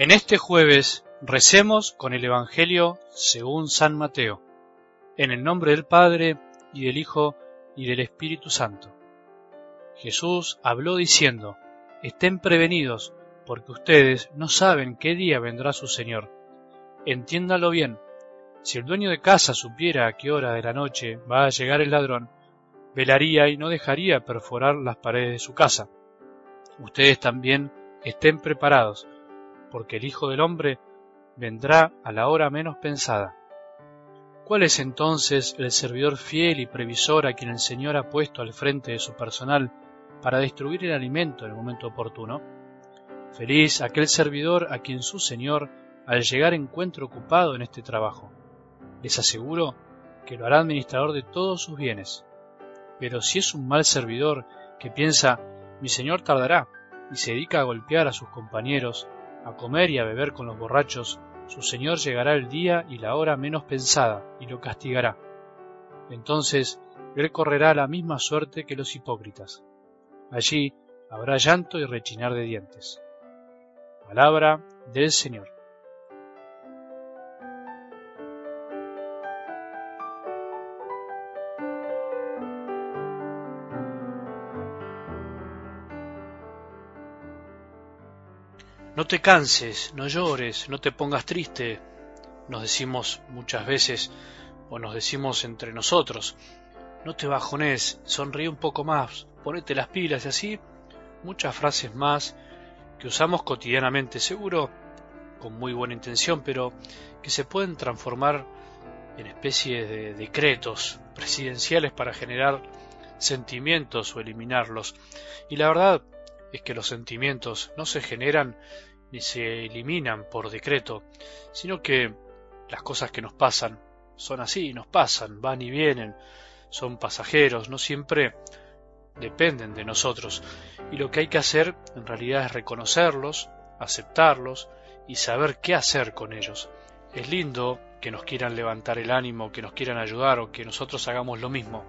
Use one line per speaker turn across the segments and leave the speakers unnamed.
En este jueves recemos con el Evangelio según San Mateo, en el nombre del Padre y del Hijo y del Espíritu Santo. Jesús habló diciendo, Estén prevenidos, porque ustedes no saben qué día vendrá su Señor. Entiéndalo bien, si el dueño de casa supiera a qué hora de la noche va a llegar el ladrón, velaría y no dejaría perforar las paredes de su casa. Ustedes también estén preparados, porque el Hijo del Hombre vendrá a la hora menos pensada. ¿Cuál es entonces el servidor fiel y previsor a quien el Señor ha puesto al frente de su personal para destruir el alimento en el momento oportuno? Feliz aquel servidor a quien su Señor al llegar encuentre ocupado en este trabajo. Les aseguro que lo hará administrador de todos sus bienes. Pero si es un mal servidor que piensa, mi Señor tardará, y se dedica a golpear a sus compañeros, a comer y a beber con los borrachos, su Señor llegará el día y la hora menos pensada y lo castigará. Entonces él correrá la misma suerte que los hipócritas. Allí habrá llanto y rechinar de dientes. Palabra del Señor. No te canses, no llores, no te pongas triste, nos decimos muchas veces o nos decimos entre nosotros. No te bajones, sonríe un poco más, ponete las pilas y así muchas frases más que usamos cotidianamente, seguro con muy buena intención, pero que se pueden transformar en especies de decretos presidenciales para generar sentimientos o eliminarlos. Y la verdad es que los sentimientos no se generan ni se eliminan por decreto, sino que las cosas que nos pasan son así, nos pasan, van y vienen, son pasajeros, no siempre dependen de nosotros. Y lo que hay que hacer en realidad es reconocerlos, aceptarlos y saber qué hacer con ellos. Es lindo que nos quieran levantar el ánimo, que nos quieran ayudar o que nosotros hagamos lo mismo.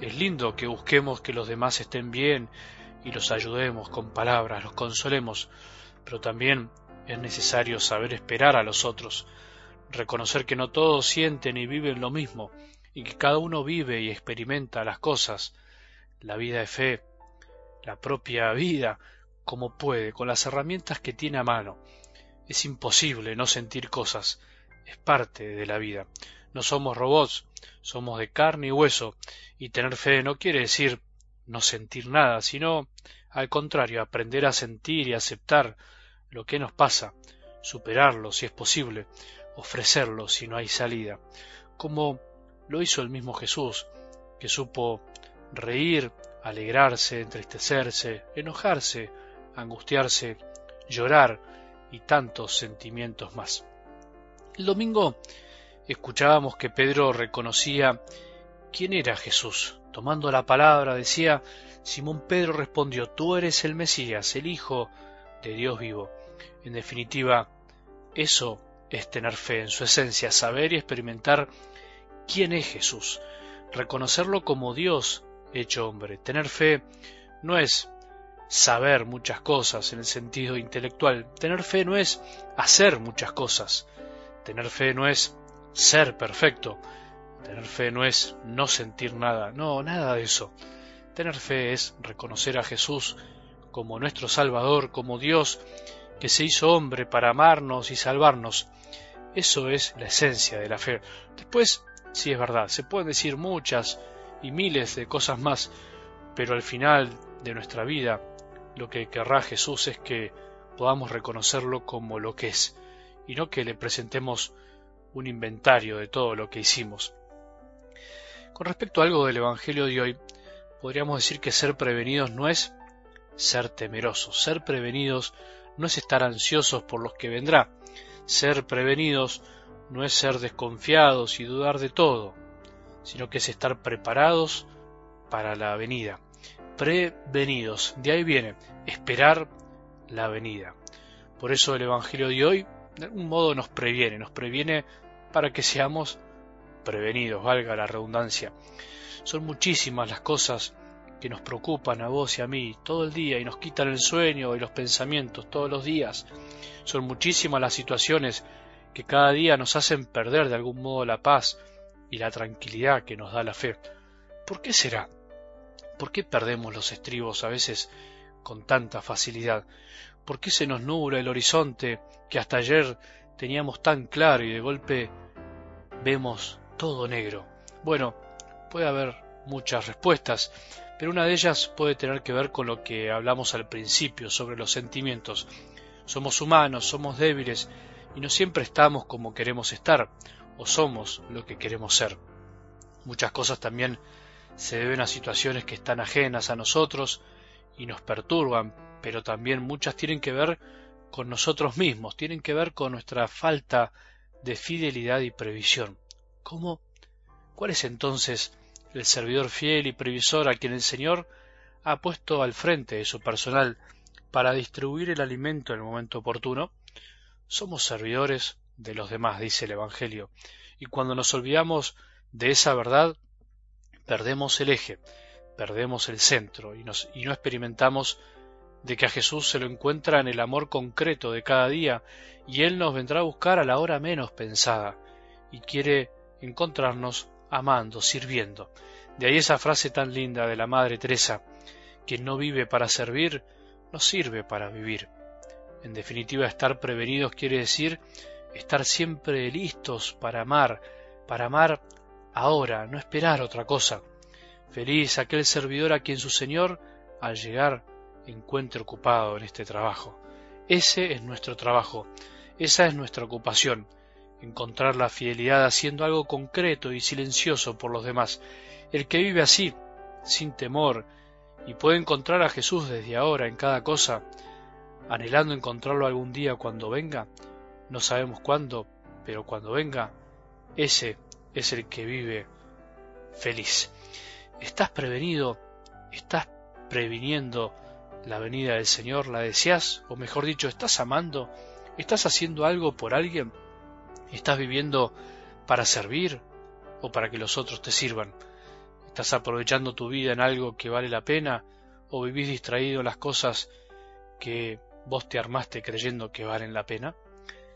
Es lindo que busquemos que los demás estén bien y los ayudemos con palabras, los consolemos, pero también es necesario saber esperar a los otros, reconocer que no todos sienten y viven lo mismo, y que cada uno vive y experimenta las cosas, la vida de fe, la propia vida, como puede, con las herramientas que tiene a mano. Es imposible no sentir cosas, es parte de la vida. No somos robots, somos de carne y hueso, y tener fe no quiere decir no sentir nada, sino al contrario, aprender a sentir y aceptar lo que nos pasa, superarlo si es posible, ofrecerlo si no hay salida, como lo hizo el mismo Jesús, que supo reír, alegrarse, entristecerse, enojarse, angustiarse, llorar y tantos sentimientos más. El domingo escuchábamos que Pedro reconocía quién era Jesús. Tomando la palabra decía Simón Pedro respondió, Tú eres el Mesías, el Hijo de Dios vivo. En definitiva, eso es tener fe en su esencia, saber y experimentar quién es Jesús, reconocerlo como Dios hecho hombre. Tener fe no es saber muchas cosas en el sentido intelectual, tener fe no es hacer muchas cosas, tener fe no es ser perfecto, tener fe no es no sentir nada, no, nada de eso. Tener fe es reconocer a Jesús como nuestro Salvador, como Dios que se hizo hombre para amarnos y salvarnos. Eso es la esencia de la fe. Después, sí es verdad, se pueden decir muchas y miles de cosas más, pero al final de nuestra vida lo que querrá Jesús es que podamos reconocerlo como lo que es, y no que le presentemos un inventario de todo lo que hicimos. Con respecto a algo del Evangelio de hoy, podríamos decir que ser prevenidos no es ser temerosos, ser prevenidos no es estar ansiosos por lo que vendrá, ser prevenidos no es ser desconfiados y dudar de todo, sino que es estar preparados para la venida. Prevenidos, de ahí viene, esperar la venida. Por eso el Evangelio de hoy de algún modo nos previene, nos previene para que seamos prevenidos, valga la redundancia. Son muchísimas las cosas que nos preocupan a vos y a mí todo el día y nos quitan el sueño y los pensamientos todos los días. Son muchísimas las situaciones que cada día nos hacen perder de algún modo la paz y la tranquilidad que nos da la fe. ¿Por qué será? ¿Por qué perdemos los estribos a veces con tanta facilidad? ¿Por qué se nos nubla el horizonte que hasta ayer teníamos tan claro y de golpe vemos todo negro? Bueno, puede haber muchas respuestas, pero una de ellas puede tener que ver con lo que hablamos al principio sobre los sentimientos. Somos humanos, somos débiles y no siempre estamos como queremos estar o somos lo que queremos ser. Muchas cosas también se deben a situaciones que están ajenas a nosotros y nos perturban, pero también muchas tienen que ver con nosotros mismos, tienen que ver con nuestra falta de fidelidad y previsión. ¿Cómo? ¿Cuál es entonces el servidor fiel y previsor a quien el Señor ha puesto al frente de su personal para distribuir el alimento en el momento oportuno? Somos servidores de los demás, dice el Evangelio, y cuando nos olvidamos de esa verdad, perdemos el eje, perdemos el centro y, nos, y no experimentamos de que a Jesús se lo encuentra en el amor concreto de cada día y Él nos vendrá a buscar a la hora menos pensada y quiere encontrarnos amando, sirviendo. De ahí esa frase tan linda de la Madre Teresa, quien no vive para servir, no sirve para vivir. En definitiva, estar prevenidos quiere decir estar siempre listos para amar, para amar ahora, no esperar otra cosa. Feliz aquel servidor a quien su Señor, al llegar, encuentre ocupado en este trabajo. Ese es nuestro trabajo, esa es nuestra ocupación, encontrar la fidelidad haciendo algo concreto y silencioso por los demás. El que vive así, sin temor, y puede encontrar a Jesús desde ahora en cada cosa, anhelando encontrarlo algún día cuando venga, no sabemos cuándo, pero cuando venga, ese es el que vive feliz. ¿Estás prevenido? ¿Estás previniendo la venida del Señor? ¿La deseas? O mejor dicho, ¿estás amando? ¿Estás haciendo algo por alguien? ¿Estás viviendo para servir o para que los otros te sirvan? ¿Estás aprovechando tu vida en algo que vale la pena o vivís distraído en las cosas que vos te armaste creyendo que valen la pena?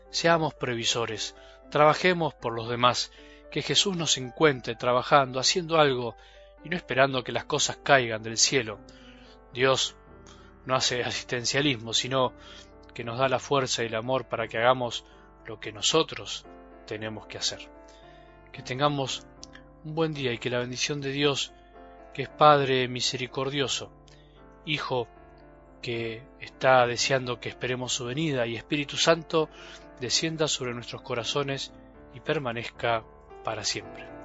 Seamos previsores, trabajemos por los demás, que Jesús nos encuentre trabajando, haciendo algo y no esperando que las cosas caigan del cielo. Dios no hace asistencialismo, sino que nos da la fuerza y el amor para que hagamos lo que nosotros tenemos que hacer. Que tengamos un buen día y que la bendición de Dios, que es Padre misericordioso, Hijo que está deseando que esperemos su venida y Espíritu Santo descienda sobre nuestros corazones y permanezca para siempre.